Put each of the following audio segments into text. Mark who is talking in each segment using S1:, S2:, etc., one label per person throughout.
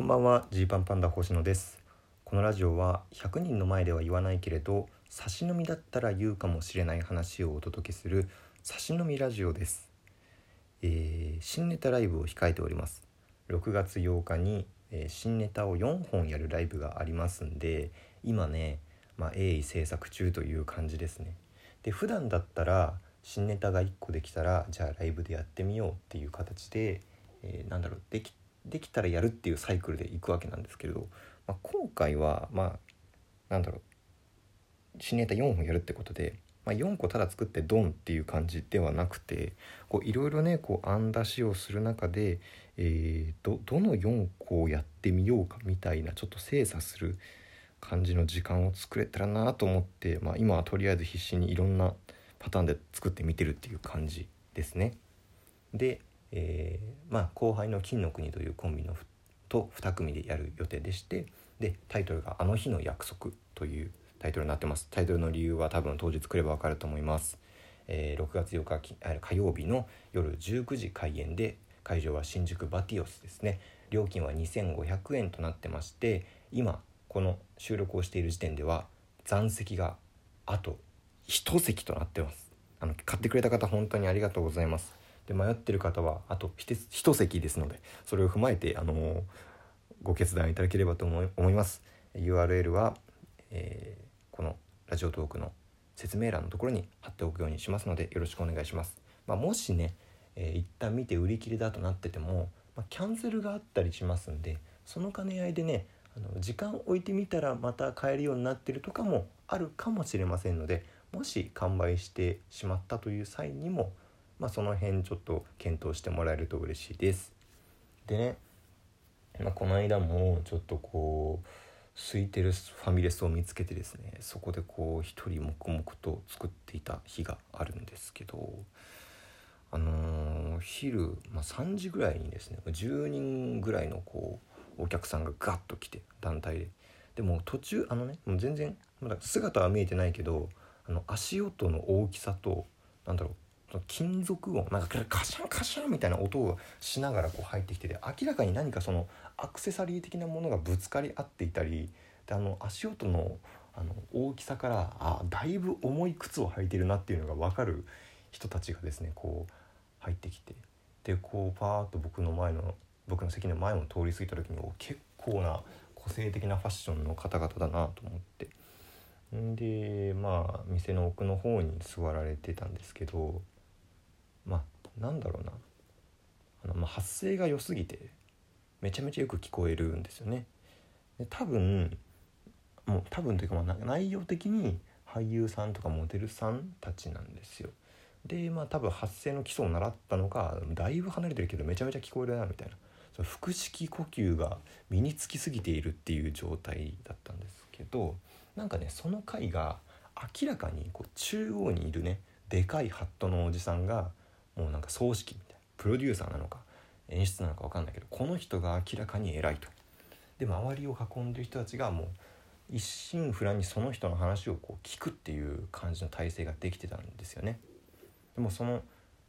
S1: こんばんはジーパンパンダ星野です。このラジオは100人の前では言わないけれど差し飲みだったら言うかもしれない話をお届けする差し飲みラジオです、えー新ネタライブを控えております。6月8日に、えー新ネタを4本やるライブがありますんで今ねまあ鋭意制作中という感じですね。で普段だったら新ネタが1個できたらじゃあライブでやってみようっていう形で、えーなんだろうできできたらやるっていうサイクルでいくわけなんですけれど、まあ、今回はまあなんだろう新ネタ4本やるってことで、まあ、4個ただ作ってドンっていう感じではなくていろいろねこう案出しをする中で、えーどどの4個をやってみようかみたいなちょっと精査する感じの時間を作れたらなと思って、まあ、今はとりあえず必死にいろんなパターンで作ってみてるっていう感じですね。で、えーまあ、後輩の金の国というコンビのと2組でやる予定でしてでタイトルが「あの日の約束」というタイトルになってます。タイトルの理由は多分当日来れば分かると思います、えー6月8日火曜日の夜19時開演で会場は新宿バティオスですね。料金は2500円となってまして今この収録をしている時点では残席があと1席となってます。あの買ってくれた方本当にありがとうございます。で迷ってる方はあと一席ですのでそれを踏まえてあのーご決断いただければと思い思います。URL は、えーこのラジオトークの説明欄のところに貼っておくようにしますのでよろしくお願いします、まあ、もしね、えー一旦見て売り切れだとなってても、まあ、キャンセルがあったりしますんでその兼ね合いでねあの時間置いてみたらまた買えるようになってるとかもあるかもしれませんのでもし完売してしまったという際にも、まあ、その辺ちょっと検討してもらえると嬉しいです。でね、まあ、この間もちょっとこう空いてるファミレスを見つけてですねそこでこう一人黙々と作っていた日があるんですけどあのー昼、まあ、3時ぐらいにですね10人ぐらいのこうお客さんがガッと来て団体ででも途中あのねもう全然まだ姿は見えてないけどあの足音の大きさとなんだろう金属音なんかカシャンカシャンみたいな音をしながらこう入ってきてて明らかに何かそのアクセサリー的なものがぶつかり合っていたりであの足音のあの大きさからあだいぶ重い靴を履いてるなっていうのが分かる人たちがですねこう入ってきてでこうパーッと僕の前の僕の席の前を通り過ぎた時に結構な個性的なファッションの方々だなと思って。でまあ店の奥の方に座られてたんですけどまあなんだろうなあの、まあ、発声が良すぎてめちゃめちゃよく聞こえるんですよね。で多分もう多分というかまあ内容的に俳優さんとかモデルさんたちなんですよ。でまあ多分発声の基礎を習ったのがだいぶ離れてるけどめちゃめちゃ聞こえるなみたいなその腹式呼吸が身につきすぎているっていう状態だったんですけどなんかねその回が明らかにこう中央にいるねでかいハットのおじさんがもうなんか葬式みたいなプロデューサーなのか演出なのか分かんないけどこの人が明らかに偉いと。で周りを囲んでる人たちがもう一心不乱にその人の話をこう聞くっていう感じの体制ができてたんですよね。でもその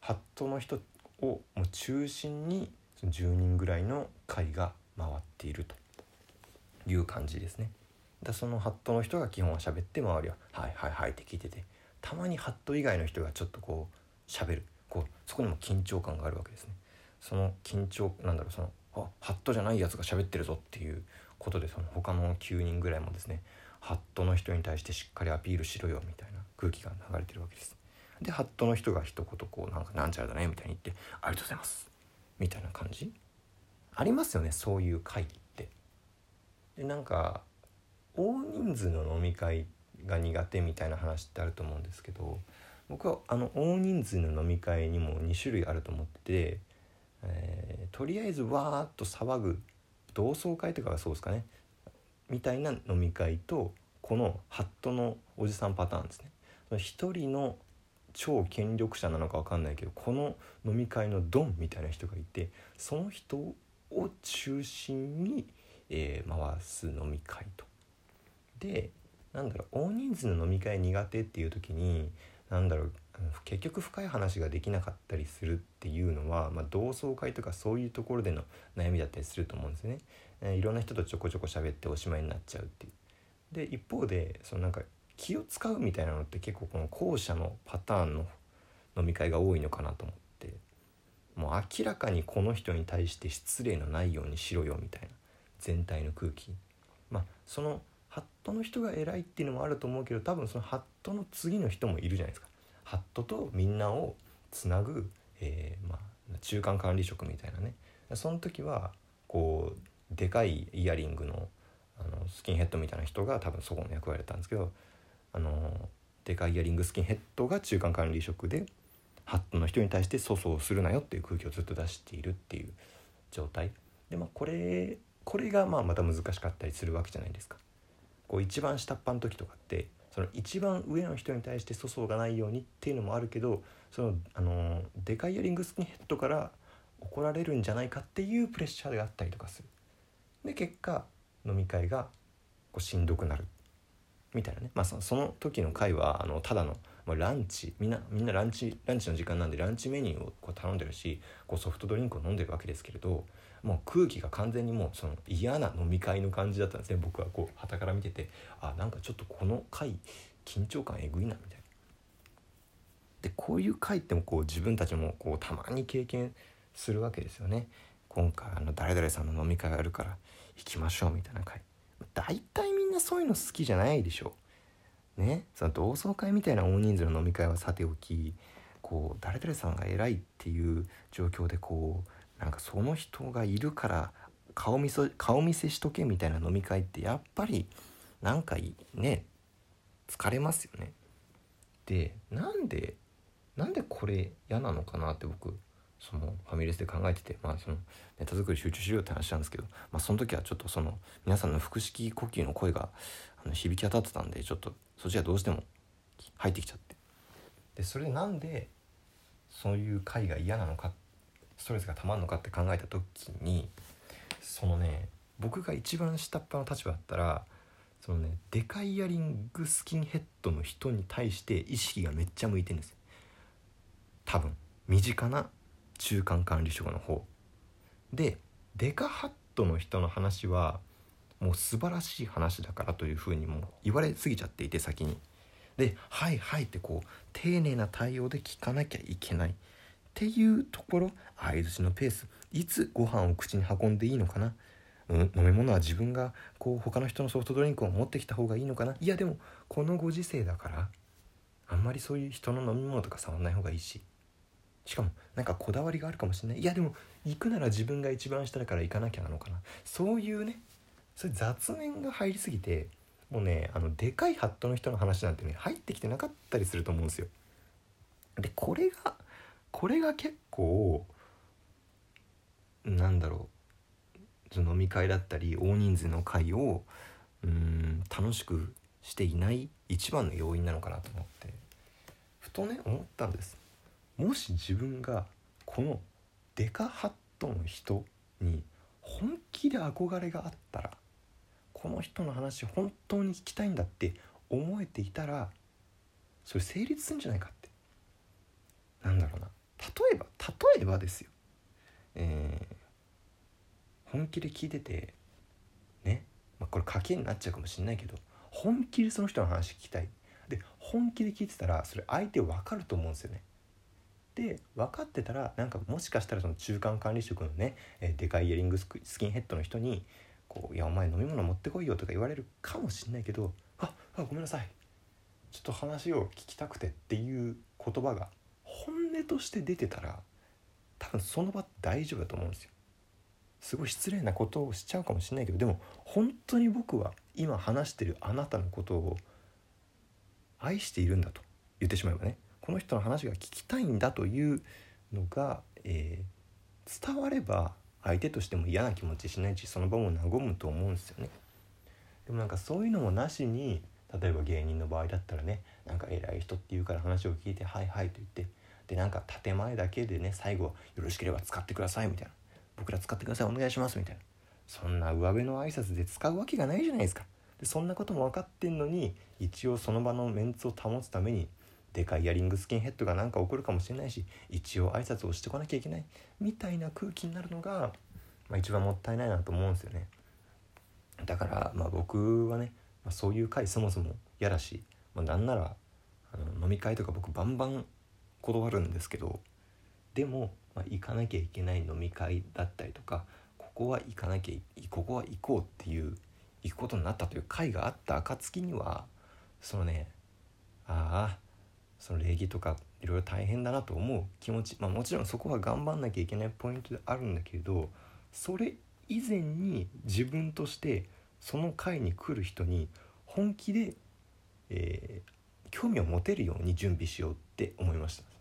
S1: ハットの人をもう中心にその10人ぐらいの会が回っているという感じですね。だそのハットの人が基本は喋って周りは「はいはいはい」って聞いててたまにハット以外の人がちょっとこう喋るこうそこにも緊張感があるわけですね。その緊張なんだろうそのあハットじゃないやつが喋ってるぞっていうことでその他の9人ぐらいもですねハットの人に対してしっかりアピールしろよみたいな空気が流れてるわけです。でハットの人が一言こうなんかなんちゃらだねみたいに言って「ありがとうございます」みたいな感じ？ありますよねそういう会って。でなんか大人数の飲み会が苦手みたいな話ってあると思うんですけど僕はあの大人数の飲み会にも2種類あると思ってて、えーとりあえずわーっと騒ぐ同窓会とかがそうですかねみたいな飲み会とこのハットのおじさんパターンですね。一人の超権力者なのか分かんないけどこの飲み会のドンみたいな人がいてその人を中心に、えー回す飲み会と。でなんだろう大人数の飲み会苦手っていう時になんだろう結局深い話ができなかったりするっていうのは、まあ、同窓会とかそういうところでの悩みだったりすると思うんですよね。えいろんな人とちょこちょこ喋っておしまいになっちゃうっていう。で一方でそのなんか気を使うみたいなのって結構この後者のパターンの飲み会が多いのかなと思ってもう明らかにこの人に対して失礼のないようにしろよみたいな全体の空気まあそのハットの人が偉いっていうのもあると思うけど多分そのハットの次の人もいるじゃないですか。ハットとみんなをつなぐ、えー、まあ、中間管理職みたいなねその時はこうでかいイヤリングのあのスキンヘッドみたいな人が多分そこの役割だったんですけどあのでかいイヤリングスキンヘッドが中間管理職でハットの人に対して粗相するなよっていう空気をずっと出しているっていう状態でまあこれこれがまあまた難しかったりするわけじゃないですか。こう一番下っ端の時とかってその一番上の人に対して粗相がないようにっていうのもあるけどそのあのデカイヤリングスキンヘッドから怒られるんじゃないかっていうプレッシャーがあったりとかする。で結果飲み会がこうしんどくなる。みたいなね、まあ、そその時の会はあのただの、まあ、ランチ。みんなみんなランチランチの時間なんでランチメニューをこう頼んでるしこうソフトドリンクを飲んでるわけですけれどもう空気が完全にもうその嫌な飲み会の感じだったんですね僕はこう傍から見ててあなんかちょっとこの回緊張感えぐいなみたいな。でこういう回ってもこう自分たちもこうたまに経験するわけですよね。今回あの誰々さんの飲み会があるから行きましょうみたいな回大体みんなそういうの好きじゃないでしょうね？その同窓会みたいな大人数の飲み会はさておきこう誰々さんが偉いっていう状況でこうなんかその人がいるから顔見せ顔見せしとけみたいな飲み会ってやっぱりなんかね疲れますよね。でなんでなんでこれ嫌なのかなって僕そのファミレスで考えててまあそのネタ作り集中しようって話なんですけど、まあ、その時はちょっとその皆さんの腹式呼吸の声があの響き当たってたんでちょっとそっちがどうしても入ってきちゃってでそれでなんでそういう会が嫌なのかストレスがたまるのかって考えた時にそのね僕が一番下っ端の立場だったらそのねデカイヤリングスキンヘッドの人に対して意識がめっちゃ向いてるんです多分。身近な中間管理職の方。でデカハットの人の話はもう素晴らしい話だからというふうにも言われすぎちゃっていて先に。で「はいはい」ってこう丁寧な対応で聞かなきゃいけない。っていうところ相づちのペースいつご飯を口に運んでいいのかな、うん、飲み物は自分がこう他の人のソフトドリンクを持ってきた方がいいのかな？いやでもこのご時世だからあんまりそういう人の飲み物とか触んない方がいいし。しかもなんかこだわりがあるかもしれない。いやでも行くなら自分が一番下だから行かなきゃなのかな。そういうねそういう雑念が入りすぎてもうねあのでかいハットの人の話なんてね入ってきてなかったりすると思うんですよ。でこれがこれが結構なんだろう飲み会だったり大人数の会をうん楽しくしていない一番の要因なのかなと思ってふとね思ったんです。もし自分がこのデカハットの人に本気で憧れがあったらこの人の話本当に聞きたいんだって思えていたらそれ成立するんじゃないかってなんだろうな例えば例えばですよ。えー、本気で聞いててね、まあ、これ賭けになっちゃうかもしれないけど本気でその人の話聞きたい。で本気で聞いてたらそれ相手分かると思うんですよね。で分かってたらなんかもしかしたらその中間管理職のね、えー、でかいイヤリングスキンヘッドの人にこう「いやお前飲み物持ってこいよ」とか言われるかもしんないけど「ああごめんなさい。ちょっと話を聞きたくて」っていう言葉が本音として出てたら多分その場大丈夫だと思うんですよ。すごい失礼なことをしちゃうかもしれないけどでも本当に僕は今話してるあなたのことを愛しているんだと言ってしまえばねこの人の話が聞きたいんだというのが、えー、伝われば相手としても嫌な気持ちしないしその場も和むと思うんですよね。でもなんかそういうのもなしに例えば芸人の場合だったらねなんか偉い人っていうから話を聞いて「はいはい」と言ってでなんか建前だけでね最後「よろしければ使ってください」みたいな「僕ら使ってくださいお願いします」みたいな。そんな上辺の挨拶で使うわけがないじゃないですか。でそんなことも分かってんのに一応その場のメンツを保つためにでかいイヤリングスキンヘッドが何か起こるかもしれないし一応挨拶をしてこなきゃいけないみたいな空気になるのが、まあ、一番もったいないなと思うんですよね。だからまあ僕はね、まあ、そういう会そもそも嫌だし、まあ、なんならあの飲み会とか僕バンバン断るんですけどでも、まあ、行かなきゃいけない飲み会だったりとかここは行かなきゃここは行こうっていう行くことになったという会があった暁にはそのねああその礼儀とかいろいろ大変だなと思う気持ち、まあ、もちろんそこは頑張んなきゃいけないポイントであるんだけれどそれ以前に自分としてその会に来る人に本気で、えー、興味を持てるように準備しようって思いました。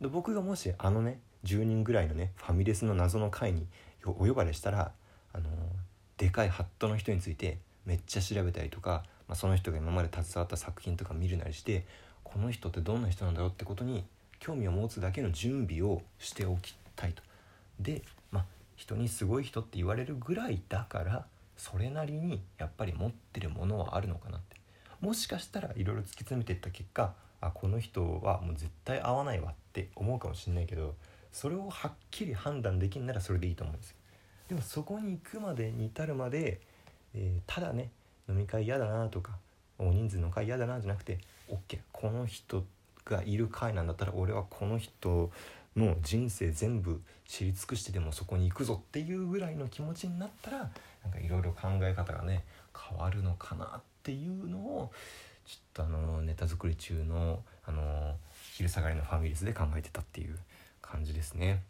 S1: で僕がもしあのね10人ぐらいのねファミレスの謎の会にお呼ばれしたらあのでかいハットの人についてめっちゃ調べたりとか、まあ、その人が今まで携わった作品とか見るなりしてこの人ってどんな人なんだろうってことに興味を持つだけの準備をしておきたいと。でまあ人にすごい人って言われるぐらいだからそれなりにやっぱり持ってるものはあるのかなってもしかしたらいろいろ突き詰めていった結果あこの人はもう絶対合わないわって思うかもしれないけどそれをはっきり判断できんならそれでいいと思うんですよ。でもそこに行くまでに至るまで、えー、ただね飲み会嫌だなとか大人数の会嫌だなじゃなくて OK この人がいる会なんだったら俺はこの人の人生全部知り尽くしてでもそこに行くぞっていうぐらいの気持ちになったらなんかいろいろ考え方がね変わるのかなっていうのをちょっとあのネタ作り中のあの昼下がりのファミレスで考えてたっていう感じですね。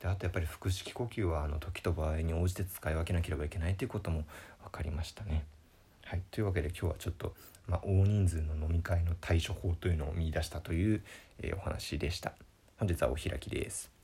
S1: であとやっぱり腹式呼吸はあの時と場合に応じて使い分けなければいけないということも分かりましたね。はい、というわけで今日はちょっと、まあ、大人数の飲み会の対処法というのを見出したという、えー、お話でした。本日はお開きです。